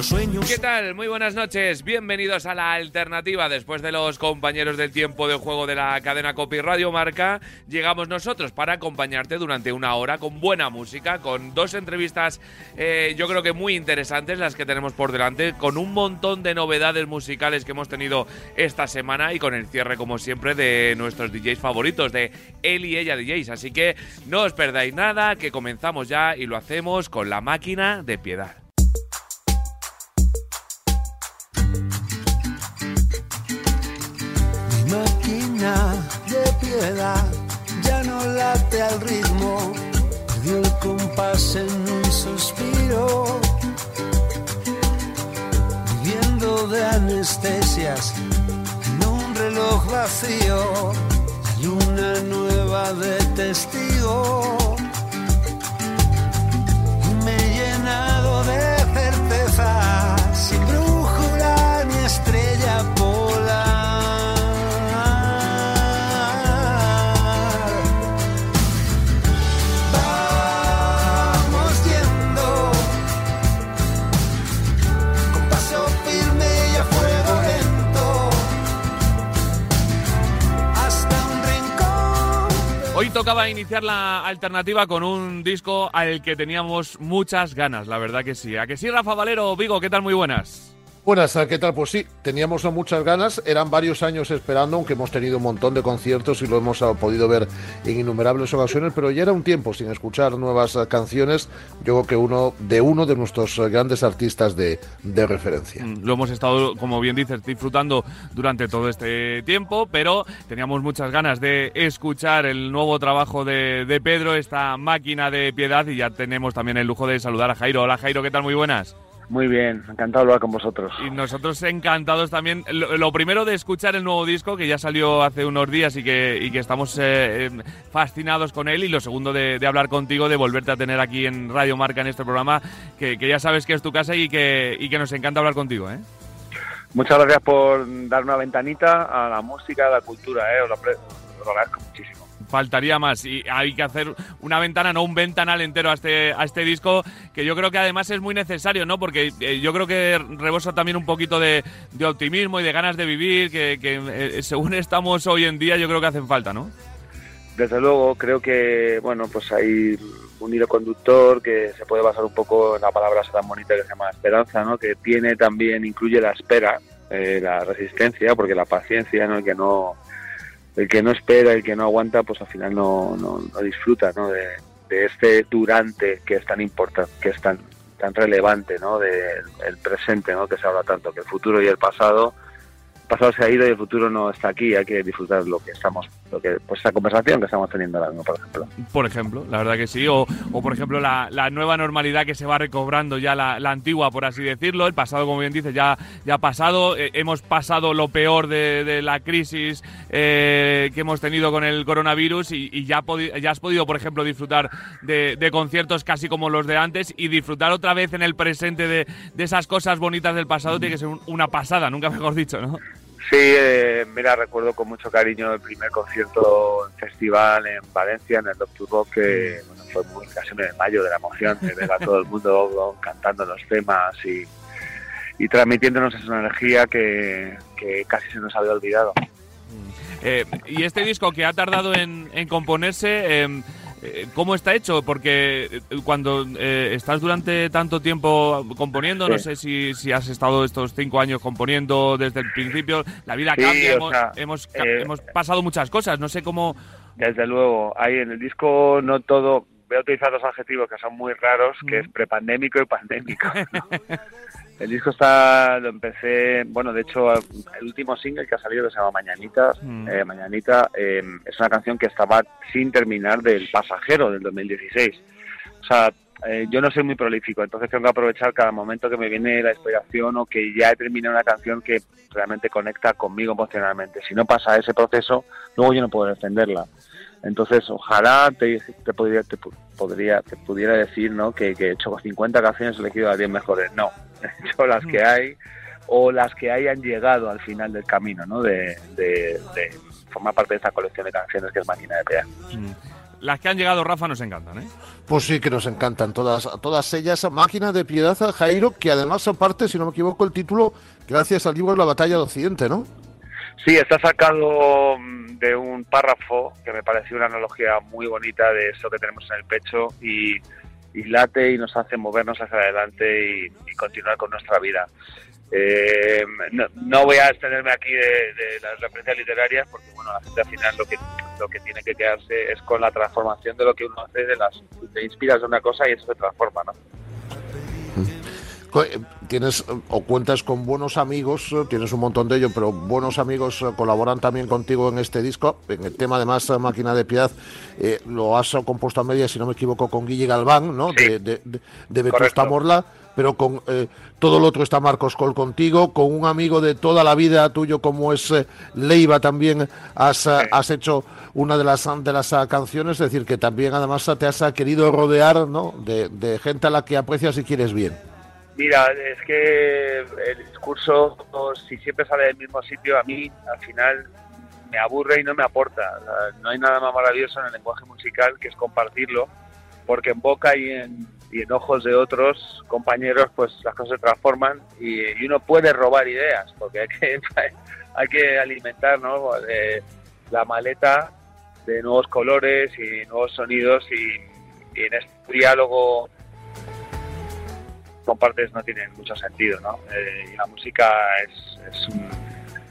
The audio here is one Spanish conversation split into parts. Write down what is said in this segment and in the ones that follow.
¿Qué tal? Muy buenas noches. Bienvenidos a la alternativa. Después de los compañeros del tiempo de juego de la cadena Copy Radio Marca, llegamos nosotros para acompañarte durante una hora con buena música, con dos entrevistas eh, yo creo que muy interesantes las que tenemos por delante, con un montón de novedades musicales que hemos tenido esta semana y con el cierre como siempre de nuestros DJs favoritos, de él y ella DJs. Así que no os perdáis nada, que comenzamos ya y lo hacemos con la máquina de piedad. De piedad ya no late al ritmo, perdió el compás en un suspiro, viviendo de anestesias en un reloj vacío, hay una nueva de testigo. Me he llenado de certeza, Tocaba iniciar la alternativa con un disco al que teníamos muchas ganas, la verdad que sí. ¿A que sí, Rafa Valero? Vigo, ¿qué tal? Muy buenas. Buenas, ¿qué tal? Pues sí, teníamos muchas ganas, eran varios años esperando, aunque hemos tenido un montón de conciertos y lo hemos ah, podido ver en innumerables ocasiones, pero ya era un tiempo sin escuchar nuevas ah, canciones, yo creo que de uno de nuestros ah, grandes artistas de, referencia. Mm, lo hemos estado, como bien dices, disfrutando durante todo este tiempo, pero teníamos muchas ganas de escuchar el nuevo trabajo de, de Pedro, esta máquina de piedad, y ya tenemos también el lujo de saludar a Jairo. Hola Jairo, ¿qué tal? Muy buenas. Muy bien, encantado de hablar con vosotros. Y nosotros encantados también. Lo, primero de escuchar el nuevo disco, que ya salió hace unos días y que, y que estamos eh, em, fascinados con él. Y lo segundo de, hablar contigo, de volverte a tener aquí en Radio Marca en este programa, que, ya sabes que es tu casa y que, y que nos encanta hablar contigo. ¿eh? Muchas gracias por dar una ventanita a la música, a la cultura. ¿eh? Os lo agradezco muchísimo faltaría más. Y hay que hacer una ventana, no un ventanal entero a este, a este disco, que yo creo que además es muy necesario, ¿no? Porque eh, yo creo que rebosa también un poquito de, optimismo y de ganas de vivir, que, eh, según estamos hoy en día, yo creo que hacen falta, ¿no? Desde luego, creo que, bueno, pues hay un hilo conductor que se puede basar un poco en la palabra tan bonita que se llama esperanza, ¿no? Que tiene también, incluye la espera, eh, la resistencia, porque la paciencia, ¿no? Que no el que no espera, el que no aguanta, pues al final no, no, disfruta ¿no? De, de, este durante que es tan importante, que es tan, tan relevante, ¿no? del el presente, ¿no? que se habla tanto, que el futuro y el pasado pasado se ha ido y el futuro no está aquí, hay que disfrutar lo que estamos, que, pues esa conversación que estamos teniendo ahora mismo, por ejemplo. Por ejemplo, la verdad que sí, o, o por ejemplo la, la, nueva normalidad que se va recobrando ya la, la, antigua, por así decirlo, el pasado, como bien dices, ya, ya ha pasado, eh, hemos pasado lo peor de, la crisis eh, que hemos tenido con el coronavirus y, y ya, ya has podido, por ejemplo, disfrutar de, de, conciertos casi como los de antes y disfrutar otra vez en el presente de, de esas cosas bonitas del pasado tiene que ser una pasada, nunca mejor dicho, ¿no? Sí, eh, mira, recuerdo con mucho cariño el primer concierto en festival en Valencia, en el Doctor Rock, que bueno, fue muy, casi en mayo de la emoción de ver a todo el mundo cantando los temas y, y transmitiéndonos esa energía que, que, casi se nos había olvidado. Eh, y este disco que ha tardado en, en componerse, eh, ¿Cómo está hecho? Porque eh, cuando eh, estás durante tanto tiempo componiendo, no sé si, si, has estado estos cinco años componiendo desde el principio, la vida cambia, hemos, hemos, pasado muchas cosas, no sé cómo... Desde luego, ahí en el disco no todo, voy a utilizar dos adjetivos que son muy raros, que es prepandémico y pandémico. El disco está, lo empecé, bueno, de hecho, el último single que ha salido que se llama Mañanita, mm. eh, Mañanita, em, es una canción que estaba sin terminar del Pasajero del 2016. O sea, eh, yo no soy muy prolífico, entonces tengo que aprovechar cada momento que me viene la inspiración o que ya he terminado una canción que realmente conecta conmigo emocionalmente. Si no pasa ese proceso, luego yo no puedo defenderla. Entonces, ojalá te, te, podría, te, podría, te pudiera decir ¿no? que, que he hecho 50 canciones he elegido a 10 mejores. No, he hecho las que hay o las que hayan llegado al final del camino, ¿no? De, de, de formar parte de esta colección de canciones que es Máquina de Piedad. Mm. Las que han llegado, Rafa, nos encantan, ¿eh? Pues sí que nos encantan todas, todas ellas. Máquina de Piedad, Jairo, que además aparte, si no me equivoco, el título, gracias al libro La Batalla de Occidente, ¿no? Sí, está sacado mm, de un párrafo que me pareció una analogía muy bonita de eso que tenemos en el pecho y, late y nos hace movernos hacia adelante y, y continuar con nuestra vida. Eh, no, no, voy a extenderme aquí de, de, las referencias literarias porque bueno la gente al final lo que lo que tiene que quedarse es con la transformación de lo que uno hace de las te inspiras de una cosa y eso se transforma ¿no? Eh, tienes o cuentas con buenos amigos, eh, tienes un montón de ellos, pero buenos amigos eh, colaboran también contigo en este disco. En el tema además Máquina de Piedad eh, lo has compuesto a media, si no me equivoco, con Guille Galván, ¿no? Sí. De, de, de, de Vetusta Morla, pero con eh, todo lo otro está Marcos Col contigo, con un amigo de toda la vida tuyo como es eh, Leiva también has, sí. has hecho una de las de las canciones, es decir, que también además te has querido rodear ¿no? de, de gente a la que aprecias y quieres bien. Mira, es que el discurso, si siempre sale del mismo sitio, a mí al final me aburre y no me aporta. No hay nada más maravilloso en el lenguaje musical que es compartirlo, porque en boca y en, y en ojos de otros compañeros, pues las cosas se transforman y, uno puede robar ideas, porque hay que, hay que alimentar ¿no? eh, la maleta de nuevos colores y nuevos sonidos y en este diálogo compartes no tiene mucho sentido, ¿no? Eh, y la música es, es, un,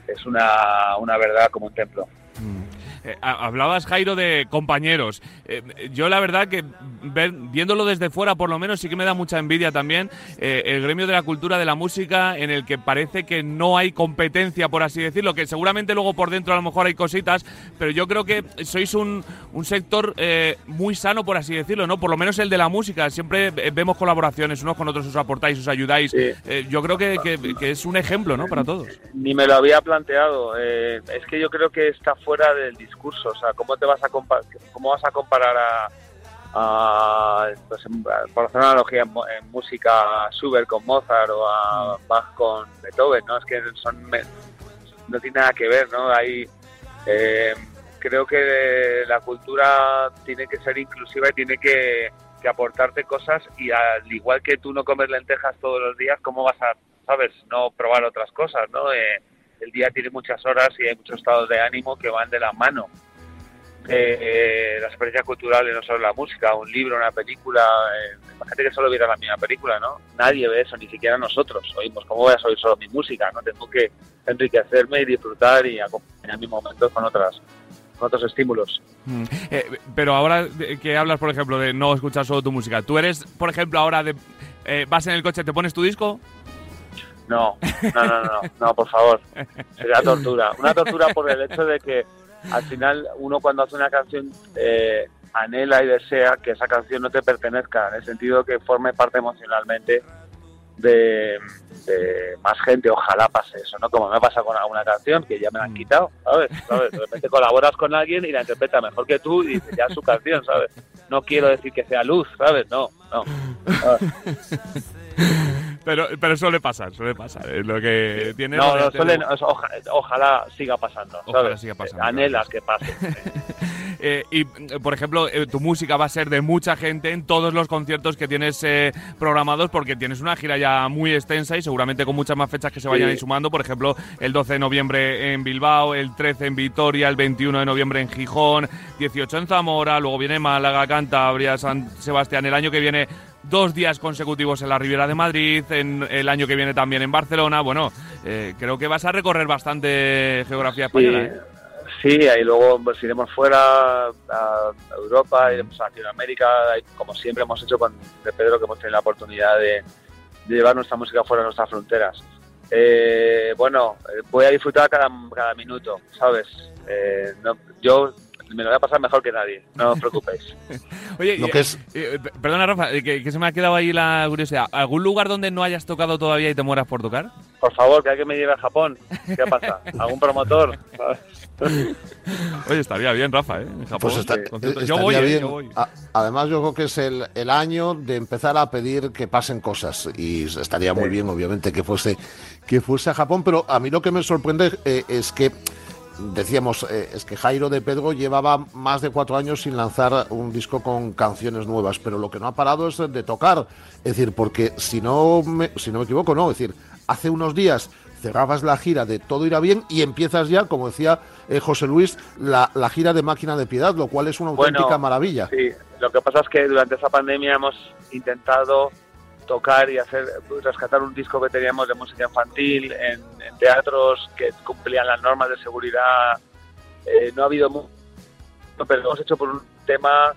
es una, una, verdad como un templo. Mm. Eh, hablabas, Jairo, de compañeros. Eh, yo la verdad que ver, viéndolo desde fuera, por lo menos, sí que me da mucha envidia también eh, el gremio de la cultura de la música en el que parece que no hay competencia, por así decirlo, que seguramente luego por dentro a lo mejor hay cositas, pero yo creo que sois un, un sector eh, muy sano, por así decirlo, ¿no? Por lo menos el de la música. Siempre vemos colaboraciones, unos con otros os aportáis, os ayudáis. Sí. yo creo que, que, que, es un ejemplo, ¿no? Para todos. Ni me lo había planteado. es que yo creo que está fuera del discurso. O sea, ¿cómo te vas a comparar, cómo vas a comparar a, a pues, por hacer una analogía en, música a Schubert con Mozart o a Bach con Beethoven, ¿no? Es que son no tiene nada que ver, ¿no? Hay eh, creo que la cultura tiene que ser inclusiva y tiene que, que, aportarte cosas y al igual que tú no comes lentejas todos los días, ¿cómo vas a, sabes, no probar otras cosas, ¿no? Eh, el día tiene muchas horas y hay muchos estados de ánimo que van de la mano. Eh, la experiencia cultural y no solo la música, un libro, una película, eh, imagínate que solo viera la misma película, ¿no? Nadie ve eso, ni siquiera nosotros oímos. ¿Cómo voy a oír solo mi música? no Tengo que enriquecerme y disfrutar y acompañar mis momentos con otras con otros estímulos. Mm. Eh, pero ahora que hablas, por ejemplo, de no escuchar solo tu música, ¿tú eres, por ejemplo, ahora de eh, vas en el coche, te pones tu disco? No, no, no, no, no, por favor. Sería tortura. Una tortura por el hecho de que al final uno cuando hace una canción eh, anhela y desea que esa canción no te pertenezca, en el sentido que forme parte emocionalmente de, de, más gente. Ojalá pase eso, ¿no? Como me pasa con alguna canción que ya me la han quitado, ¿sabes? ¿sabes? De repente colaboras con alguien y la interpreta mejor que tú y ya es su canción, ¿sabes? No quiero decir que sea luz, ¿sabes? No, no. Pero, pero suele pasar, suele pasar. Es lo que tiene. No, no suele, ojalá, ojalá siga pasando. Ojalá siga pasando. Anhelas que pase. eh, y, por ejemplo, eh, tu música va a ser de mucha gente en todos los conciertos que tienes eh, programados, porque tienes una gira ya muy extensa y seguramente con muchas más fechas que se vayan sí. a ir sumando. Por ejemplo, el 12 de noviembre en Bilbao, el 13 en Vitoria, el 21 de noviembre en Gijón, 18 en Zamora, luego viene Málaga, Cantabria, San Sebastián. El año que viene dos días consecutivos en la Riviera de Madrid, en el año que viene también en Barcelona. Bueno, eh, creo que vas a recorrer bastante geografía española. Sí, ¿eh? sí y luego pues, iremos fuera a Europa, iremos a Latinoamérica, como siempre hemos hecho con de Pedro, que hemos tenido la oportunidad de, de llevar nuestra música fuera de nuestras fronteras. Eh, bueno, voy a disfrutar cada, cada minuto, ¿sabes? Eh, no, yo me lo voy a pasar mejor que nadie, no os preocupéis. Oye, lo que es... Eh, perdona Rafa, que, que, se me ha quedado ahí la curiosidad. ¿Algún lugar donde no hayas tocado todavía y te mueras por tocar? por favor, que alguien me lleve a Japón. ¿Qué pasa? ¿Algún promotor? Oye, estaría bien, Rafa, ¿eh? En Japón. Pues está- eh, yo, voy, estaría ¿eh? bien. yo voy. A- además, yo creo que es el, el año de empezar a pedir que pasen cosas. Y estaría muy bien, obviamente, que fuese, que fuese a Japón. Pero a mí lo que me sorprende eh, es que, decíamos, eh, es que Jairo de Pedro llevaba más de cuatro años sin lanzar un disco con canciones nuevas. Pero lo que no ha parado es de tocar. Es decir, porque si no me, si no me equivoco, no. Es decir, hace unos días cerrabas la gira de Todo irá bien y empiezas ya, como decía eh, José Luis, la, la gira de Máquina de Piedad, lo cual es una auténtica Bueno, maravilla. Sí, lo que pasa es que durante esa pandemia hemos intentado tocar y hacer rescatar un disco que teníamos de música infantil en, en teatros que cumplían las normas de seguridad. Eh, no ha habido mucho, pero lo hemos hecho por un tema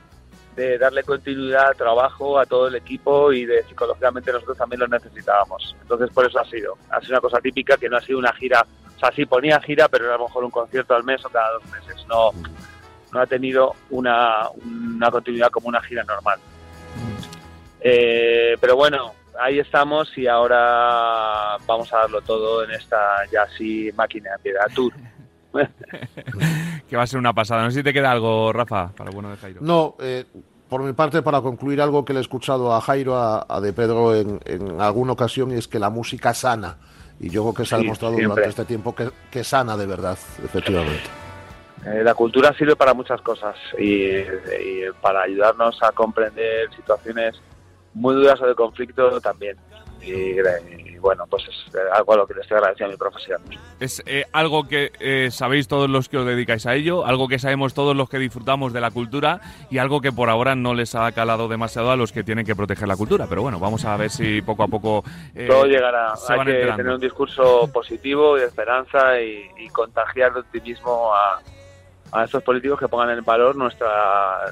de darle continuidad al trabajo a todo el equipo y de psicológicamente nosotros también lo necesitábamos. Entonces por eso ha sido. Ha sido una cosa típica que no ha sido una gira. O sea, sí ponía gira, pero era a lo mejor un concierto al mes o cada dos meses. No, no ha tenido una, una continuidad como una gira normal. Eh, pero bueno, ahí estamos y ahora vamos a darlo todo en esta ya sí máquina de piedad tour. Que va a ser una pasada. No sé si te queda algo, Rafa, para el bueno de Jairo. No, eh, por mi parte, para concluir algo que le he escuchado a Jairo, a, a De Pedro en, en alguna ocasión, y es que la música sana. Y yo creo que se ha Sí, demostrado siempre. durante este tiempo que, que sana de verdad, efectivamente. Eh, la cultura sirve para muchas cosas y, y para ayudarnos a comprender situaciones muy duras o de conflicto también. Y, y bueno, pues es algo a lo que le estoy agradeciendo a mi profesión. Es eh, algo que eh, sabéis todos los que os dedicáis a ello, algo que sabemos todos los que disfrutamos de la cultura y algo que por ahora no les ha calado demasiado a los que tienen que proteger la cultura. Pero bueno, vamos a ver si poco a poco eh, Todo llegará. Hay que enterando. tener un discurso positivo y de esperanza y, y contagiar de optimismo a, a estos políticos que pongan en valor nuestra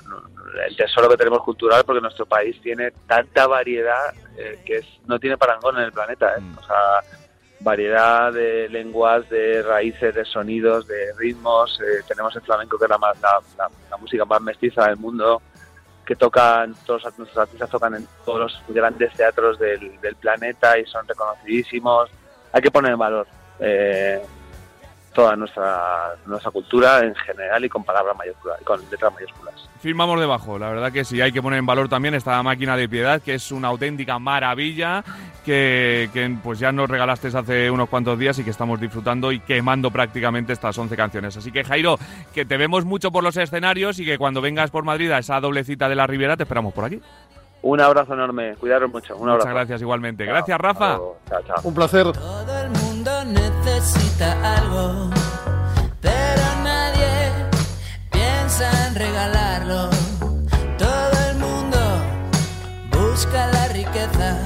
el tesoro que tenemos cultural, porque nuestro país tiene tanta variedad eh, que es, no tiene parangón en el planeta. ¿eh? Mm. O sea, variedad de lenguas, de raíces, de sonidos, de ritmos. eh, tenemos el flamenco, que es la, más- la, la- la música más mestiza del mundo, que tocan, todos nuestros artistas tocan en todos los grandes teatros del, del planeta y son reconocidísimos. Hay que poner en valor eh, toda nuestra, nuestra cultura en general y con palabras mayúsculas, y con letras mayúsculas. Firmamos debajo, la verdad que sí, hay que poner en valor también esta máquina de piedad, que es una auténtica maravilla, que, que, pues ya nos regalaste hace unos cuantos días y que estamos disfrutando y quemando prácticamente estas 11 canciones. Así que Jairo, que te vemos mucho por los escenarios y que cuando vengas por Madrid a esa doble cita de la Riviera te esperamos por aquí. Un abrazo enorme, cuidaros mucho. Un abrazo. Muchas gracias igualmente. Chao, Gracias, Rafa. Chao, chao. Un placer. Necesita algo, pero nadie piensa en regalarlo. Todo el mundo busca la riqueza,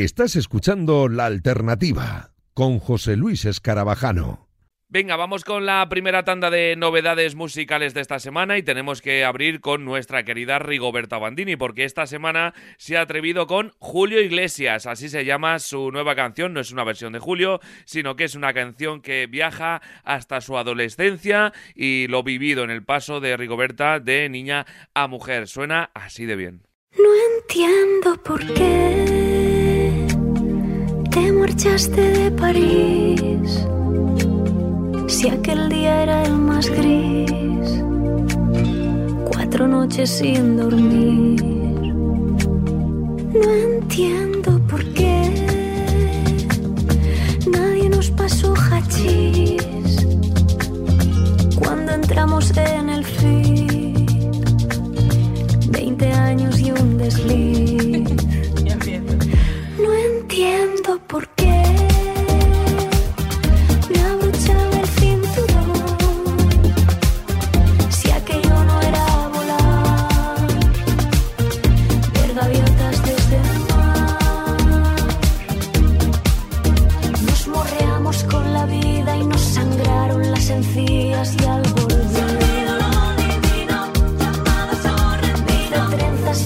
Estás escuchando La Alternativa con José Luis Escarabajano. Venga, vamos con la primera tanda de novedades musicales de esta semana y tenemos que abrir con nuestra querida Rigoberta Bandini porque esta semana se ha atrevido con Julio Iglesias, así se llama su nueva canción, no es una versión de Julio, sino que es una canción que viaja hasta su adolescencia y lo vivido en el paso de Rigoberta de niña a mujer. Suena así de bien. No entiendo por qué te marchaste de París si aquel día era el más gris, cuatro noches sin dormir. No entiendo por qué nadie nos pasó hachís cuando entramos en el fin. Veinte años y un desliz.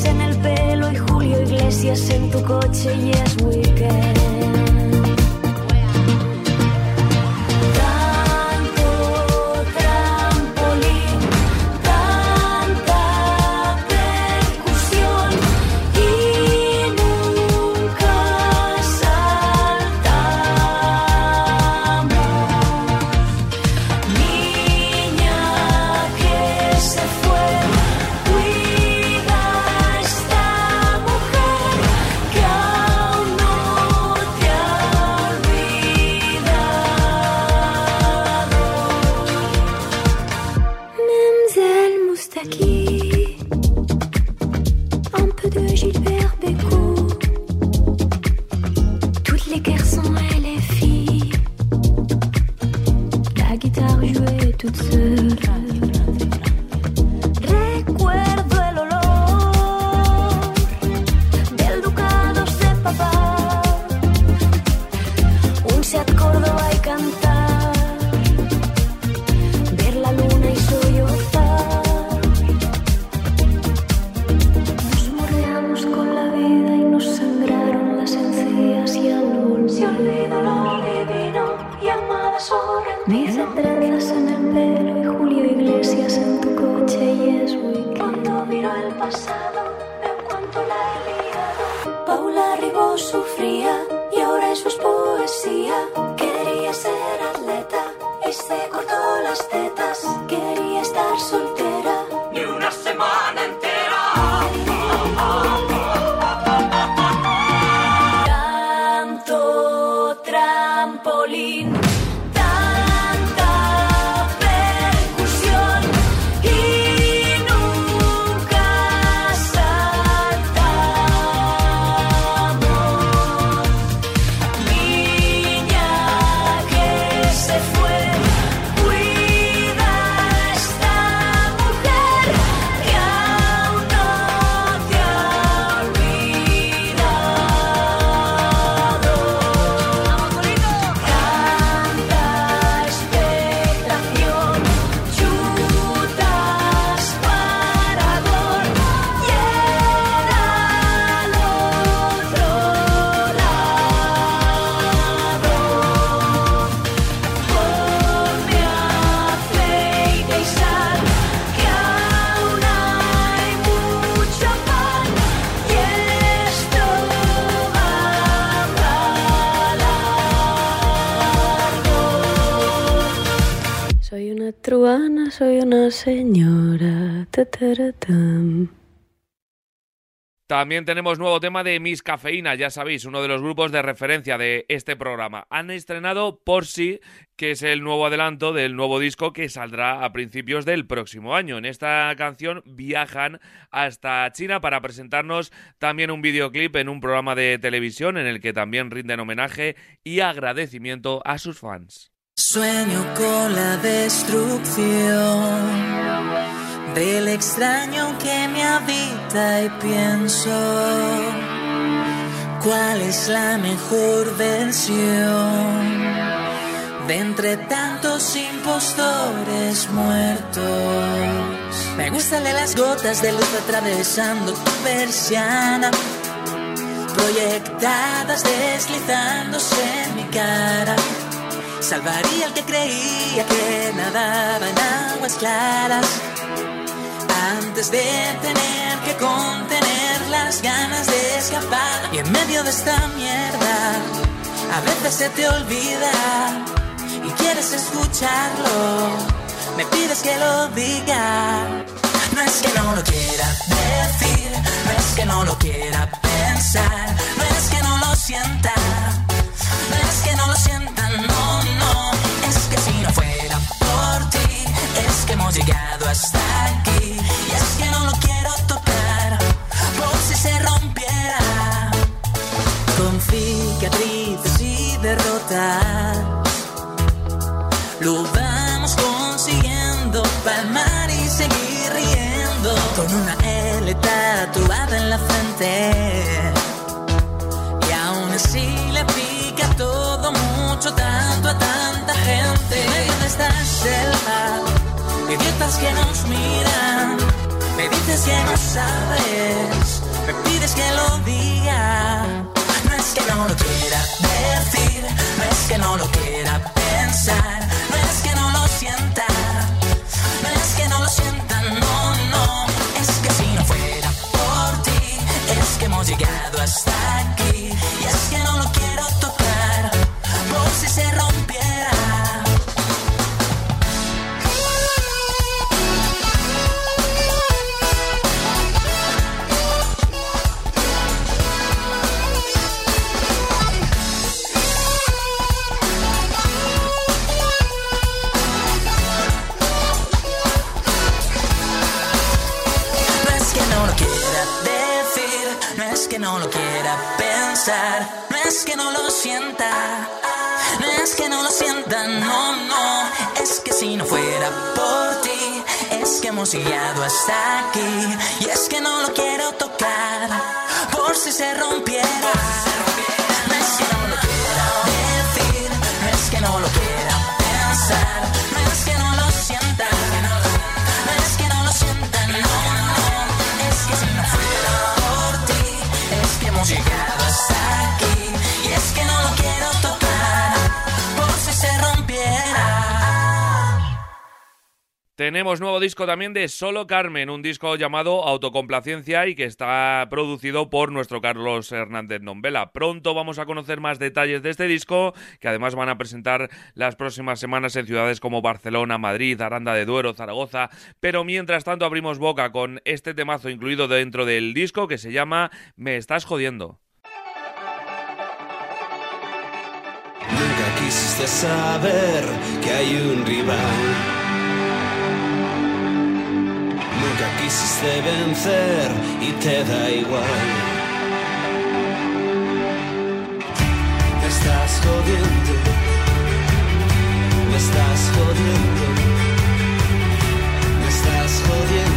En el pelo y Julio Iglesias en tu coche y es weekend También tenemos nuevo tema de Miss Cafeína, ya sabéis, uno de los grupos de referencia de este programa. Han estrenado Por sí, que es el nuevo adelanto del nuevo disco que saldrá a principios del próximo año. En esta canción viajan hasta China para presentarnos también un videoclip en un programa de televisión en el que también rinden homenaje y agradecimiento a sus fans. Sueño con la destrucción del extraño que me habita y pienso cuál es la mejor versión de entre tantos impostores muertos. Me gustan las gotas de luz atravesando tu persiana, proyectadas deslizándose en mi cara. Salvaría al que creía que nadaba en aguas claras antes de tener que contener las ganas de escapar. Y en medio de esta mierda, a veces se te olvida y quieres escucharlo. Me pides que lo diga. No es que no lo quiera decir, no es que no lo quiera pensar, no es que no lo sienta, no es que no lo sienta, no, no, es que si no fuera por ti, es que hemos llegado hasta aquí, lo vamos consiguiendo, palmar y seguir riendo, con una L tatuada en la frente. Y aún así le pica todo mucho, tanto a tanta gente. En medio de esta selva, idiotas que nos miran. Dices que no sabes, me pides que lo diga. No es que no lo quiera decir, no es que no lo quiera pensar, no es que no lo sienta, no es que no lo sienta, no, no, es que si no fuera por ti, es que hemos llegado hasta aquí, y es que no lo quiero tocar, por si se rompiera. No lo quiera pensar, no es que no lo sienta, no es que no lo sienta, no, no, es que si no fuera por ti, es que hemos llegado hasta aquí, y es que no lo quiero tocar, por si se rompiera. No es que no lo quiera decir, no es que no lo Tenemos nuevo disco también de Solo Carmen, un disco llamado Autocomplacencia y que está producido por nuestro Carlos Hernández Nombela. Pronto vamos a conocer más detalles de este disco, que además van a presentar las próximas semanas en ciudades como Barcelona, Madrid, Aranda de Duero, Zaragoza. Pero mientras tanto abrimos boca con este temazo incluido dentro del disco que se llama Me estás jodiendo. Nunca quisiste saber que hay un rival. Nunca quisiste vencer y te da igual. Me estás jodiendo. Me estás jodiendo. Me estás jodiendo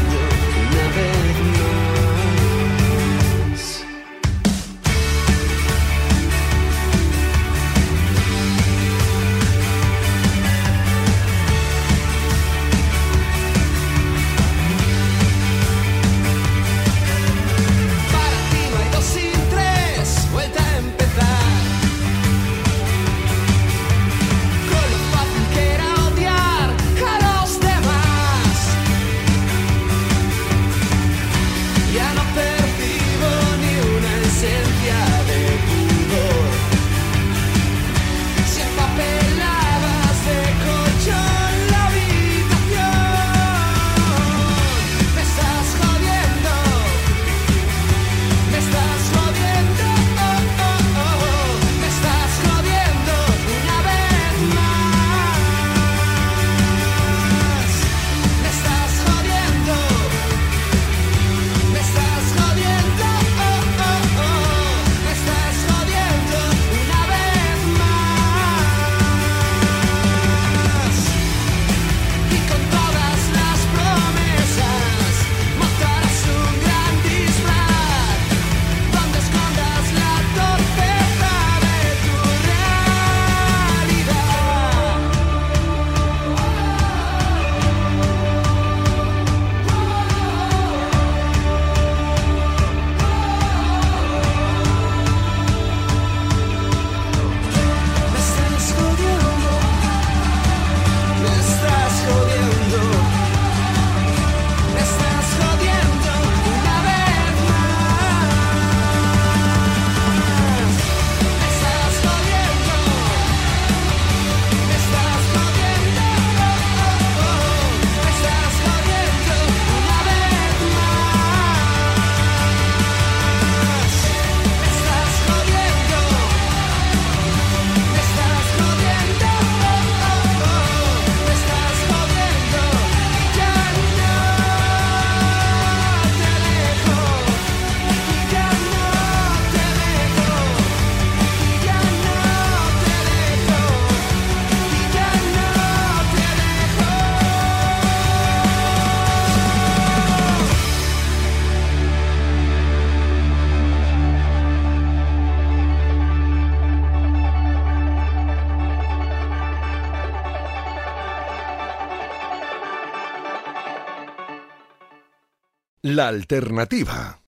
La alternativa.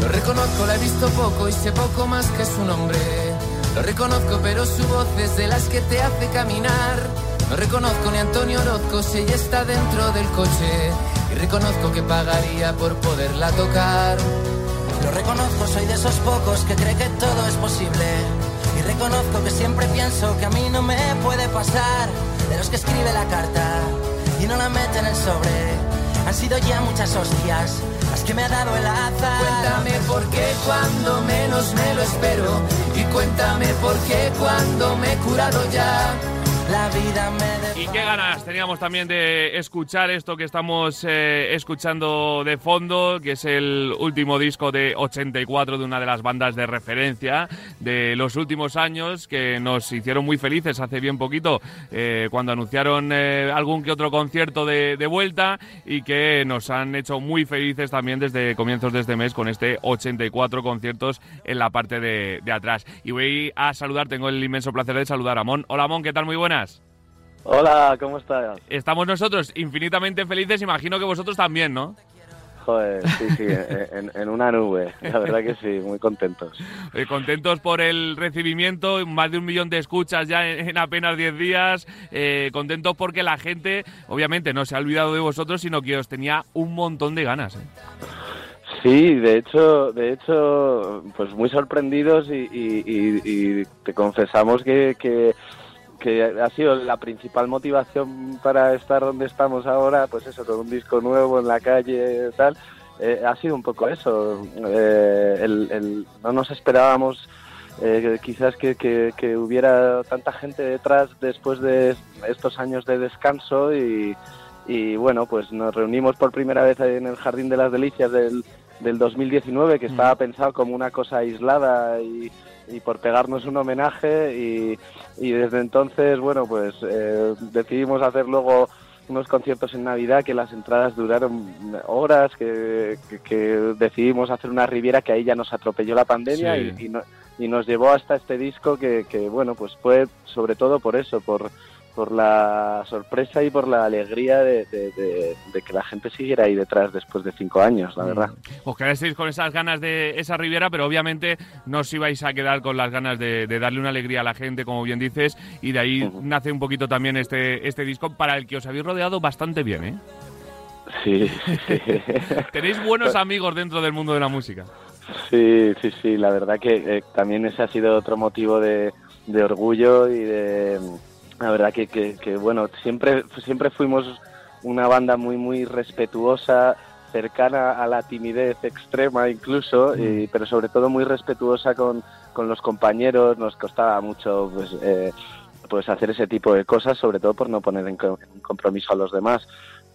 Lo reconozco, la he visto poco y sé poco más que su nombre. Lo reconozco, pero su voz es de las que te hace caminar. No reconozco ni Antonio Orozco si ella está dentro del coche. Reconozco que pagaría por poderla tocar. Lo reconozco, soy de esos pocos que cree que todo es posible. Y reconozco que siempre pienso que a mí no me puede pasar. De los que escribe la carta y no la mete en el sobre. Han sido ya muchas hostias las que me ha dado el azar. Cuéntame por qué cuando menos me lo espero. Y cuéntame por qué cuando me he curado ya. Y qué ganas teníamos también de escuchar esto que estamos eh, escuchando de fondo, que es el último disco de 84 de una de las bandas de referencia de los últimos años, que nos hicieron muy felices hace bien poquito eh, cuando anunciaron eh, algún que otro concierto de, vuelta y que nos han hecho muy felices también desde comienzos de este mes con este 84 conciertos en la parte de, atrás. Y voy a saludar, tengo el inmenso placer de saludar a Mon. Hola Mon, ¿qué tal? Muy buenas. Hola, ¿cómo estás? Estamos nosotros infinitamente felices, imagino que vosotros también, ¿no? Joder, sí, sí, en, en una nube, la verdad que sí, muy contentos. Eh, contentos por el recibimiento, más de un millón de escuchas ya en, en apenas 10 días, eh, contentos porque la gente, obviamente, no se ha olvidado de vosotros, sino que os tenía un montón de ganas. ¿eh? Sí, de hecho, de hecho, pues muy sorprendidos y, y- y- y te confesamos que, que, que ha sido la principal motivación para estar donde estamos ahora, pues eso, con un disco nuevo en la calle, tal, eh, ha sido un poco eso. Eh, el- el- no nos esperábamos eh, quizás que, que- que hubiera tanta gente detrás después de estos años de descanso y, y bueno, pues nos reunimos por primera vez en el Jardín de las Delicias del, del 2019, que estaba pensado como una cosa aislada y, y por pegarnos un homenaje y, y desde entonces, bueno, pues eh, decidimos hacer luego unos conciertos en Navidad que las entradas duraron horas, que, que- que decidimos hacer una riviera que ahí ya nos atropelló la pandemia Sí. y, y no- y nos llevó hasta este disco que, que, bueno, pues fue sobre todo por eso, por, por la sorpresa y por la alegría de, de- de- de que la gente siguiera ahí detrás después de cinco años, la verdad. Os quedasteis con esas ganas de esa Riviera, pero obviamente no os ibais a quedar con las ganas de, darle una alegría a la gente, como bien dices, y de ahí nace un poquito también este, este disco para el que os habéis rodeado bastante bien, ¿eh? Sí, sí. Tenéis buenos amigos dentro del mundo de la música. Sí, sí, sí, la verdad que eh, también ese ha sido otro motivo de orgullo y de, la verdad que, que, que, bueno, siempre, siempre fuimos una banda muy, muy respetuosa, cercana a la timidez extrema incluso, y- pero sobre todo muy respetuosa con, con los compañeros, nos costaba mucho pues, eh, pues hacer ese tipo de cosas, sobre todo por no poner en, co- en compromiso a los demás.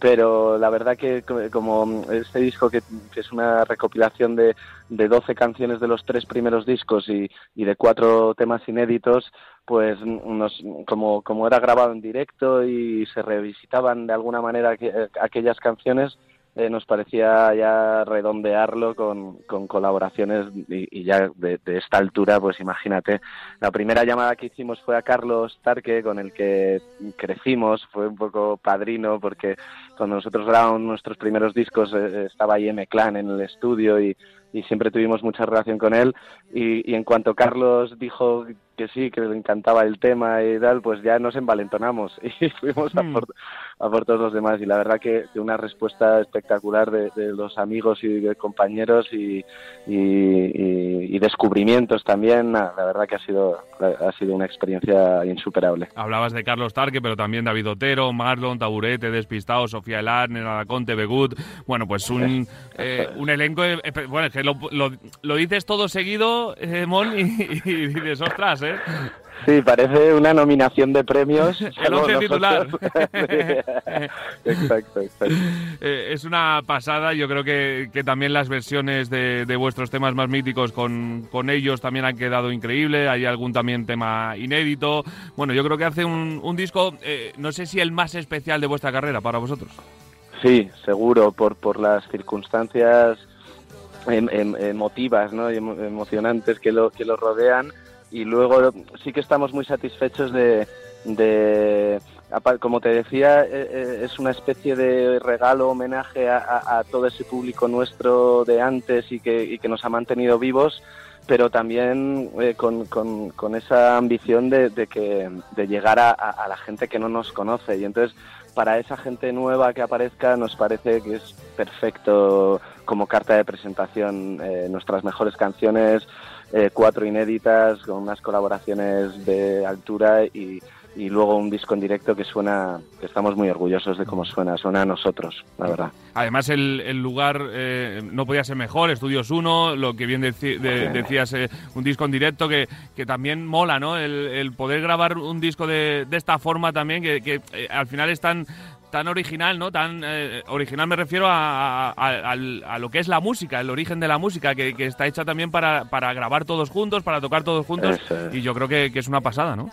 Pero la verdad que co- como este disco que, es una recopilación de, de 12 canciones de los tres primeros discos y, y de cuatro temas inéditos, pues nos, como, como era grabado en directo y se revisitaban de alguna manera que- aquellas canciones, eh, nos parecía ya redondearlo con, con colaboraciones y, ya de, esta altura, pues imagínate, la primera llamada que hicimos fue a Carlos Tarque, con el que crecimos, fue un poco padrino porque cuando nosotros grabamos nuestros primeros discos eh, estaba ahí M-Clan en el estudio y, y siempre tuvimos mucha relación con él y, y en cuanto Carlos dijo que sí, que le encantaba el tema y tal, pues ya nos envalentonamos y fuimos a por, a por todos los demás y la verdad que, que una respuesta espectacular de, de los amigos y de compañeros y, y, y- y descubrimientos también, la verdad que ha sido, ha sido una experiencia insuperable. Hablabas de Carlos Tarque, pero también David Otero, Marlon, Taburete, Despistado, Sofía Elar, Nena Conte, Begut. Bueno, pues un, eh, un elenco. eh, eh, bueno, lo, lo- lo dices todo seguido, eh, Mon, y, y dices, ostras, ¿eh? Sí, parece una nominación de premios. El once titular. Exacto, exacto. Eh, es una pasada. Yo creo que, que también las versiones de, de vuestros temas más míticos con, con ellos también han quedado increíble. Hay algún también tema inédito. Bueno, yo creo que hace un, un disco, eh, no sé si el más especial de vuestra carrera para vosotros. Sí, seguro, por, por las circunstancias emotivas, ¿no? y emo- emocionantes que lo, que lo rodean y luego sí que estamos muy satisfechos de, de como te decía, eh, eh, es una especie de regalo, homenaje a, a- a todo ese público nuestro de antes y que, y que nos ha mantenido vivos, pero también eh, con, con- esa ambición de, de que, de llegar a, a- a la gente que no nos conoce. Y entonces, para esa gente nueva que aparezca, nos parece que es perfecto como carta de presentación eh, nuestras mejores canciones, eh, cuatro inéditas, con unas colaboraciones de altura y, y luego un disco en directo que suena, que estamos muy orgullosos de cómo suena, suena a nosotros, la verdad. Además, el, el lugar eh, no podía ser mejor, Estudios 1, lo que bien deci- de- decías, eh, un disco en directo que, que también mola, ¿no? El, el poder grabar un disco de, de esta forma también, que, que, eh, al final es tan tan original, ¿no? Tan eh, original me refiero a, a- a- al- a lo que es la música, el origen de la música, que, que está hecha también para, para grabar todos juntos, para tocar todos juntos, es. y yo creo que, que es una pasada, ¿no?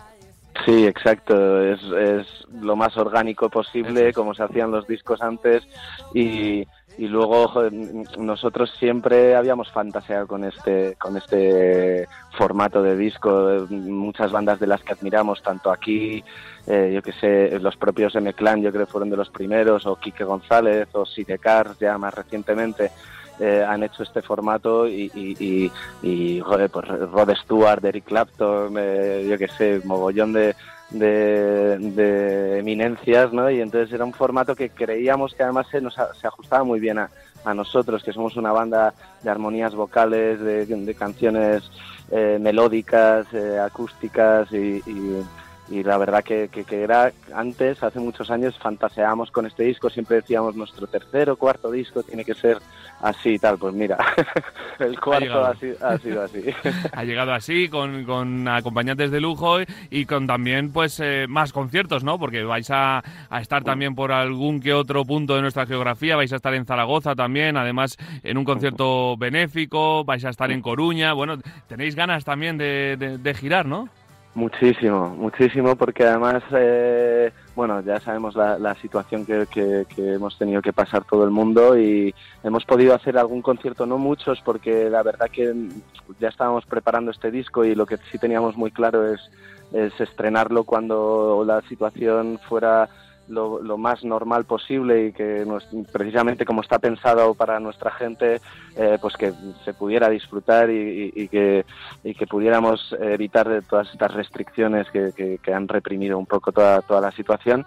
Sí, exacto. Es, es lo más orgánico posible, es. como se hacían los discos antes. Y, y luego joder, nosotros siempre habíamos fantaseado con este, con este formato de disco. Muchas bandas de las que admiramos, tanto aquí, eh, yo que sé, los propios M-Clan, yo creo que fueron de los primeros, o Quique González, o Sidecars, ya más recientemente. Eh, han hecho este formato y, y, joder, pues Rod Stewart, Eric Clapton, eh, yo que sé, mogollón de, de, eminencias, ¿no? Y entonces era un formato que creíamos que además se nos se ajustaba muy bien a, a nosotros, que somos una banda de armonías vocales, de, de canciones eh, melódicas, eh, acústicas y, y- la verdad que, que, que era antes, hace muchos años, fantaseábamos con este disco, siempre decíamos nuestro tercer o cuarto disco tiene que ser así y tal, pues mira, el cuarto ha, sido, ha sido así. ha llegado así, con, con acompañantes de lujo y con también pues eh, más conciertos, ¿no? Porque vais a, a estar también por algún que otro punto de nuestra geografía, vais a estar en Zaragoza también, además en un concierto benéfico, vais a estar en Coruña, bueno, tenéis ganas también de, de- de girar, ¿no? Muchísimo, muchísimo, porque además, eh, bueno, ya sabemos la, la situación que, que- que hemos tenido que pasar todo el mundo y hemos podido hacer algún concierto, no muchos, porque la verdad que ya estábamos preparando este disco y lo que sí teníamos muy claro es, es estrenarlo cuando la situación fuera lo, lo más normal posible y que precisamente como está pensado para nuestra gente, eh, pues que se pudiera disfrutar y, y- que, y que pudiéramos evitar todas estas restricciones que, que- han reprimido un poco toda, toda la situación.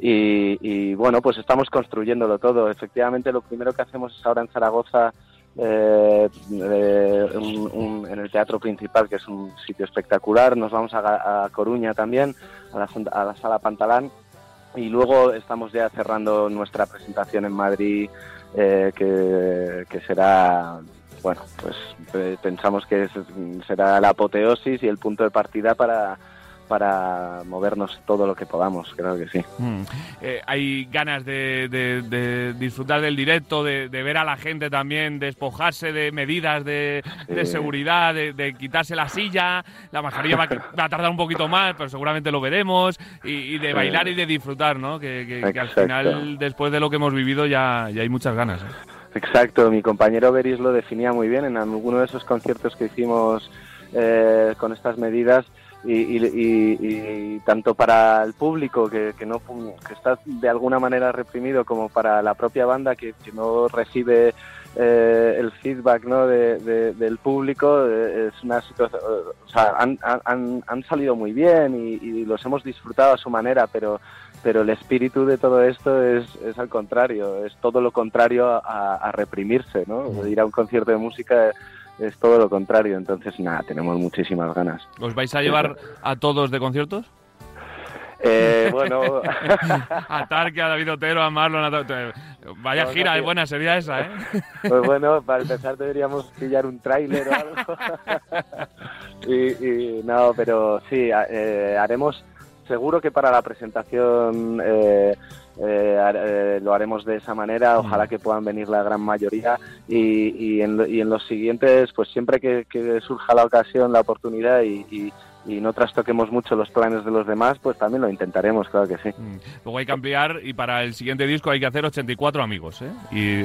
Y, y, bueno, pues estamos construyéndolo todo. Efectivamente, lo primero que hacemos es ahora en Zaragoza, eh, eh, un- un- en el teatro principal, que es un sitio espectacular. Nos vamos a, a Coruña también, a la, a la sala Pantalán. Y luego estamos ya cerrando nuestra presentación en Madrid, eh, que, que será, bueno, pues eh, pensamos que será la apoteosis y el punto de partida para, para movernos todo lo que podamos, creo que sí. Mm. Eh, hay ganas de, de- de disfrutar del directo, de, de ver a la gente también despojarse de medidas de, Sí. seguridad, de, de quitarse la silla, la mascarilla va, a- va a tardar un poquito más, pero seguramente lo veremos, y, y de Sí. bailar y de disfrutar, ¿no? Que, que- que al final, después de lo que hemos vivido, ya, ya hay muchas ganas. ¿eh? Exacto, mi compañero Beris lo definía muy bien en alguno de esos conciertos que hicimos eh, con estas medidas y, y- y- y tanto para el público que, que no que está de alguna manera reprimido como para la propia banda que, que no recibe eh, el feedback ¿no? de- de- del público eh, es una situación o sea han, han- han salido muy bien y, y los hemos disfrutado a su manera pero pero el espíritu de todo esto es, es al contrario, es todo lo contrario a, a reprimirse, ¿no? Ir a un concierto de música es todo lo contrario, entonces nada, tenemos muchísimas ganas. ¿Os vais a llevar a todos de conciertos? Eh, bueno, a Tarque, a David Otero, a Marlon, a... Vaya No, gira, es buena sería esa, ¿eh? pues bueno, para empezar deberíamos pillar un tráiler o algo. y, y no, pero sí, eh, haremos, seguro que para la presentación eh, eh, eh, lo haremos de esa manera, ojalá que puedan venir la gran mayoría y, y, en, y en los siguientes, pues siempre que, que surja la ocasión, la oportunidad y, y- no trastoquemos mucho los planes de los demás, pues también lo intentaremos, claro que sí. Mm. Luego hay que ampliar y para el siguiente disco hay que hacer 84 amigos, ¿eh? Y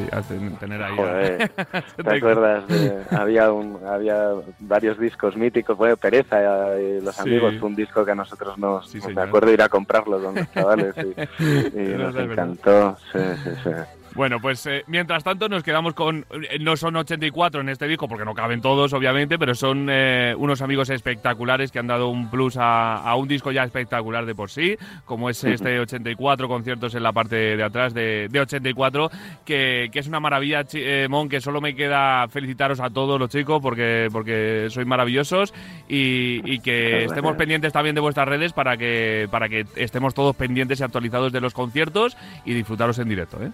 tener ahí... Joder, ¿Te acuerdas? de- había, un, había varios discos míticos, bueno, Pereza eh, y Los Sí. Amigos fue un disco que a nosotros nos, Sí, me acuerdo ir a comprarlo con los chavales y, nos encantó. Sí, sí, sí. Bueno, pues eh, mientras tanto nos quedamos con... eh, No son 84 en este disco porque no caben todos, obviamente, pero son eh, unos amigos espectaculares que han dado un plus a, a un disco ya espectacular de por sí, como es este 84 conciertos en la parte de atrás de, de 84, que, que es una maravilla, eh, Mon, que solo me queda felicitaros a todos los chicos porque, porque sois maravillosos y, y que estemos pendientes también de vuestras redes para que, para que estemos todos pendientes y actualizados de los conciertos y disfrutaros en directo, ¿eh?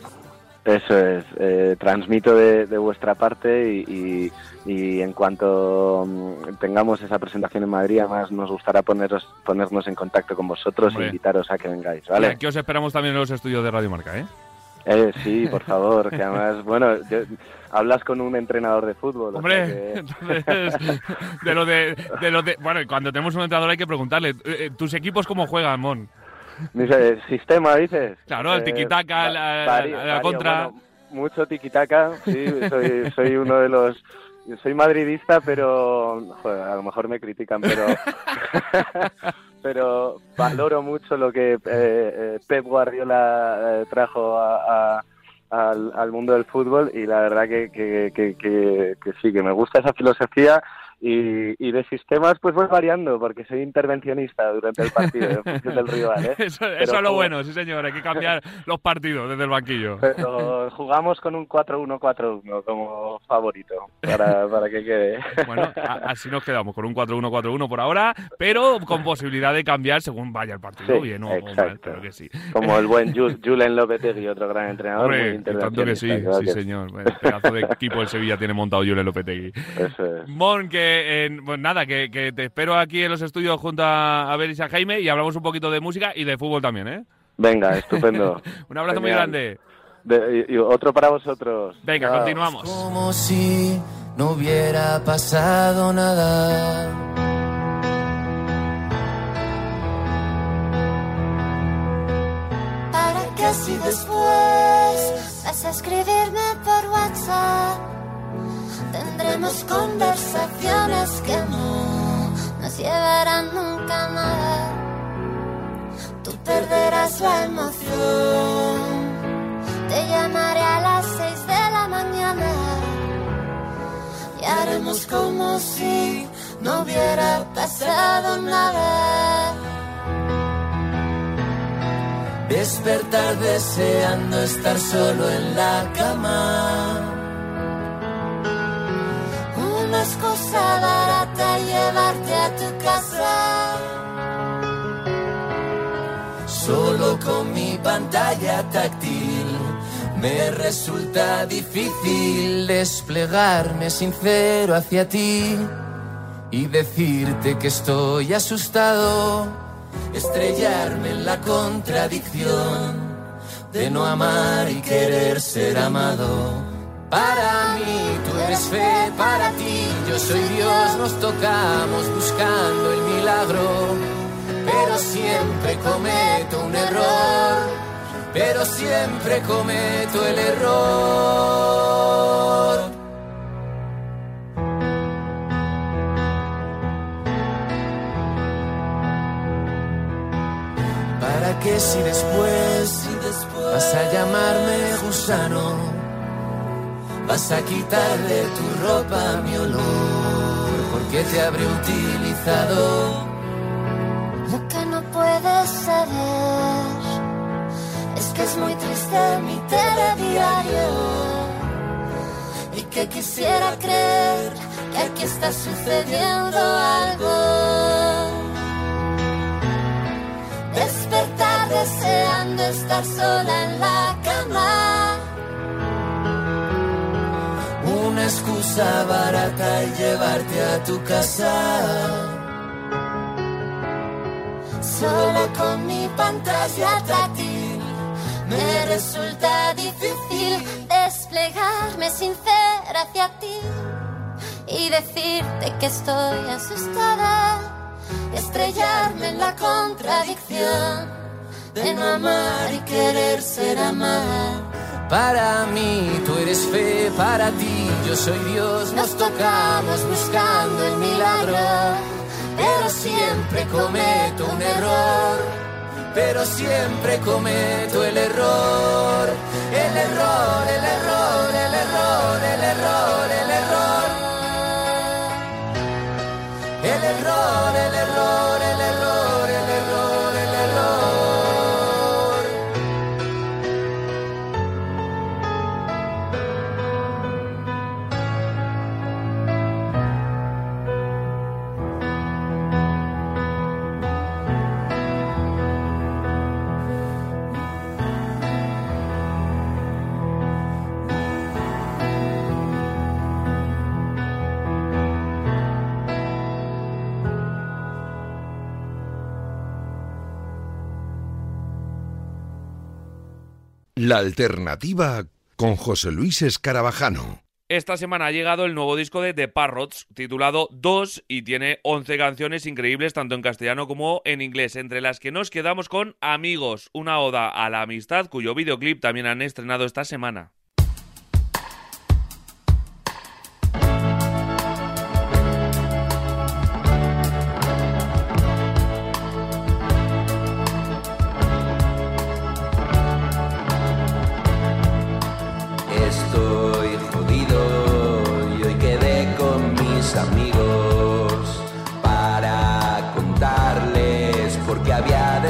Eso es, eh, transmito de, de vuestra parte y, y- y en cuanto mm, tengamos esa presentación en Madrid, además nos gustará poneros, ponernos en contacto con vosotros e invitaros a que vengáis, Y ¿vale? aquí os esperamos también en los estudios de Radio Marca, ¿eh? Eh, sí, por favor, que además, bueno, yo- hablas con un entrenador de fútbol. o sea Hombre, que- entonces, de lo de, de lo de, bueno, cuando tenemos un entrenador hay que preguntarle, eh, eh, ¿tus equipos cómo juegan, Mon? Dice, ¿sistema dices? Claro, el Eh, tiquitaca, va- la, contra. bueno, mucho tiquitaca, sí, soy, soy uno de los... Soy madridista, pero joder, a lo mejor me critican, pero pero valoro mucho lo que eh, eh, Pep Guardiola eh, trajo a- a- al, al mundo del fútbol y la verdad que, que- que sí, que me gusta esa filosofía y, y de sistemas pues voy variando porque soy intervencionista durante el partido en función del rival. ¿eh? Eso, Pero eso es lo bueno, sí señor, hay que cambiar los partidos desde el banquillo. Pero jugamos con un 4-1-4-1 como favorito, para, para que quede. Bueno, a- así nos quedamos, con un 4-1-4-1 por ahora, pero con posibilidad de cambiar según vaya el partido, Sí, bien o, o mal, exacto. que sí. Como el buen Ju- Julen Lopetegui, otro gran entrenador, Hombre, muy tanto que sí, sí que señor. El pedazo de equipo del Sevilla tiene montado Julen Lopetegui. Eso es. Mon, que en- pues nada, que, que te espero aquí en los estudios junto a, a Beris y a Jaime y hablamos un poquito de música y de fútbol también, ¿eh? Venga, estupendo. Un abrazo muy grande. De- y, y otro para vosotros. Venga, Chao. continuamos. Como si no hubiera pasado nada. ¿Para qué si después vas a escribirme por WhatsApp? Tendremos conversaciones que no nos llevarán nunca a nada. Tú perderás la emoción. Te llamaré a las seis de la mañana y haremos como si no hubiera pasado nada. Despertar deseando estar solo en la cama. Una excusa barata llevarte a tu casa. Solo con mi pantalla táctil me resulta difícil desplegarme sincero hacia ti y decirte que estoy asustado, estrellarme en la contradicción de no amar y querer ser amado. Para mí tú eres fe, para ti yo soy Dios, nos tocamos buscando el milagro pero siempre cometo un error, pero siempre cometo el error. ¿Para qué si después, vas a llamarme gusano? Vas a quitar de tu ropa mi olor, porque te habré utilizado. Lo que no puedes saber es que es muy triste mi telediario y que quisiera creer que aquí está sucediendo algo. Despertar deseando estar sola en la cama. Una excusa barata y llevarte a tu casa. Solo con mi pantalla táctil me resulta difícil desplegarme sincera hacia ti y decirte que estoy asustada estrellarme en la contradicción de no amar y querer ser amada. Para mí tú eres fe, para ti yo soy Dios. Nos tocamos buscando el milagro, pero siempre cometo un error. Pero siempre cometo el error, el error, el error, el error, el error, el error. El error, el error, La alternativa con José Luis Escarabajano. Esta semana ha llegado el nuevo disco de The Parrots, titulado Dos, y tiene 11 canciones increíbles tanto en castellano como en inglés, entre las que nos quedamos con Amigos, una oda a la amistad cuyo videoclip también han estrenado esta semana.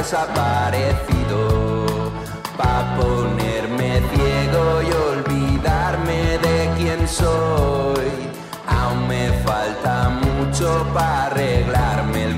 Desaparecido, para ponerme ciego y olvidarme de quién soy. Aún me falta mucho para arreglarme el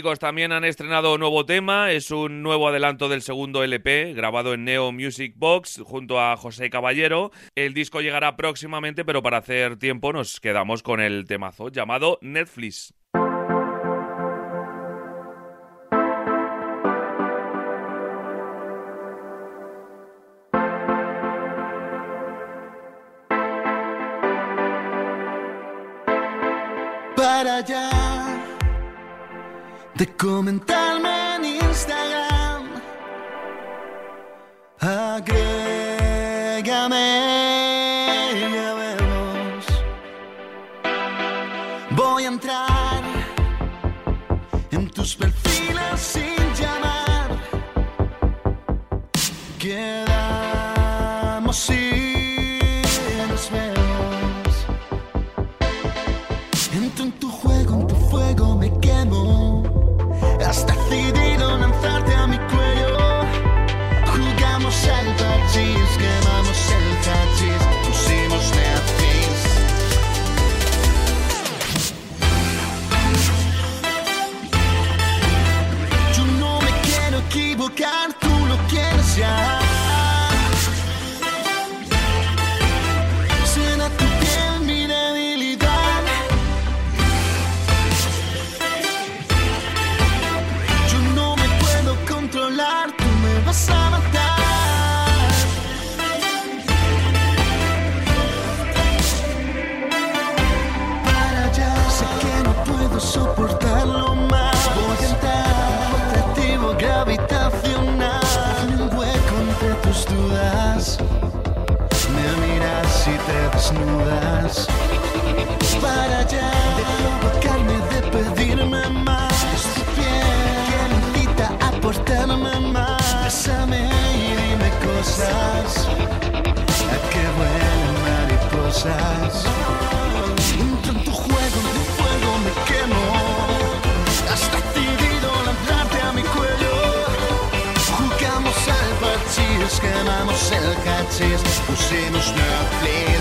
También han estrenado nuevo tema, es un nuevo adelanto del segundo LP grabado en Neo Music Box junto a José Caballero. El disco llegará próximamente, pero para hacer tiempo nos quedamos con el temazo llamado Netflix. de comentarme en Instagram. Agrégame, ya vemos. Voy a entrar en tus perfiles sin llamar. Quedamos. risas. Tanto juego, de fuego me quemo. Hasta decidido a mi cuello. Jugamos al parchís, quemamos el cachis, pusimos Netflix.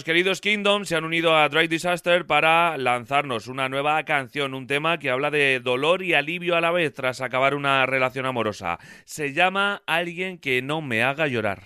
Nuestros queridos Kingdom se han unido a Dry Disaster para lanzarnos una nueva canción, un tema que habla de dolor y alivio a la vez tras acabar una relación amorosa. Se llama Alguien que no me haga llorar.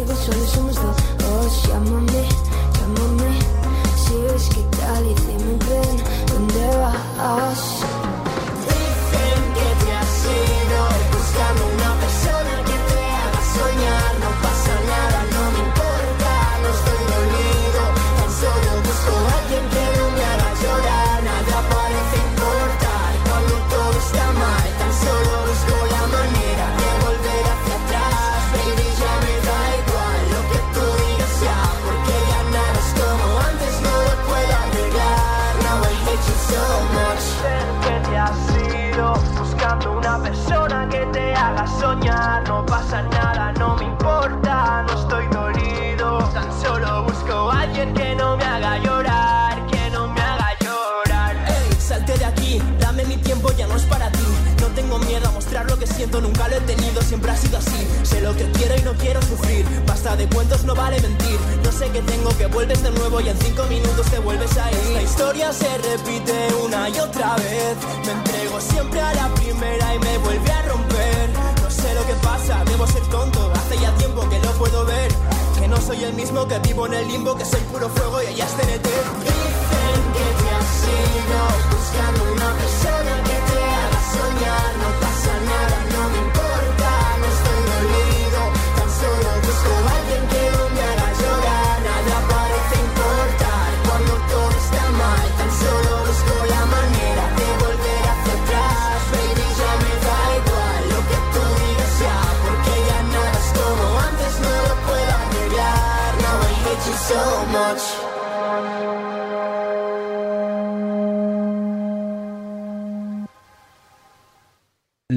Digo, solo somos dos, os llamamos. Quiero y no quiero sufrir. Basta de cuentos, no vale mentir. No sé qué tengo, que vuelves de nuevo y en cinco minutos te vuelves a ir. La historia se repite una y otra vez. Me entrego siempre a la primera y me vuelve a romper. No sé lo que pasa, debo ser tonto. Hace ya tiempo que lo puedo ver. Que no soy el mismo, que vivo en el limbo, que soy puro fuego y ella es TNT. Dicen que te has ido buscando una persona que te haga soñar. No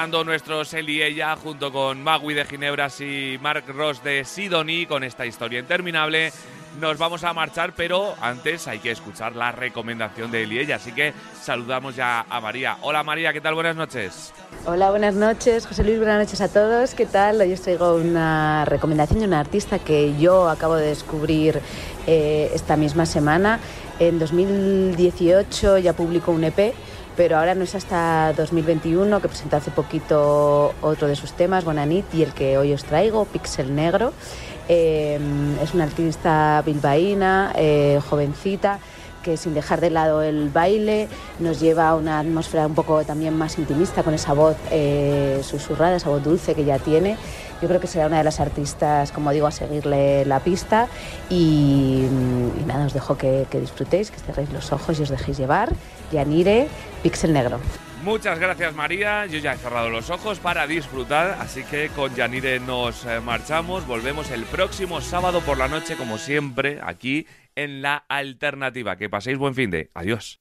Sonando nuestros él y ella junto con Magui de Ginebras y Mark Ross de Sidonie con esta historia interminable. Nos vamos a marchar, pero antes hay que escuchar la recomendación de él y ella. Así que saludamos ya a María. Hola María, ¿qué tal? Buenas noches. Hola, buenas noches, José Luis, buenas noches a todos. ¿Qué tal? Hoy os traigo una recomendación de una artista que yo acabo de descubrir eh, esta misma semana. En 2018 ya publicó un EP, pero ahora no es hasta 2021 que presentó hace poquito otro de sus temas, Bonanit, y el que hoy os traigo, Pixel Negro. Eh, es una artista bilbaína, eh, jovencita, que sin dejar de lado el baile nos lleva a una atmósfera un poco también más intimista con esa voz eh, susurrada, esa voz dulce que ya tiene. Yo creo que será una de las artistas, como digo, a seguirle la pista y, nada, os dejo que, que disfrutéis, que cerréis los ojos y os dejéis llevar. Yanire, Pixel Negro. Muchas gracias María, yo ya he cerrado los ojos para disfrutar, así que con Yanire nos eh, marchamos, volvemos el próximo sábado por la noche como siempre aquí en la alternativa. Que paséis buen fin de. Adiós.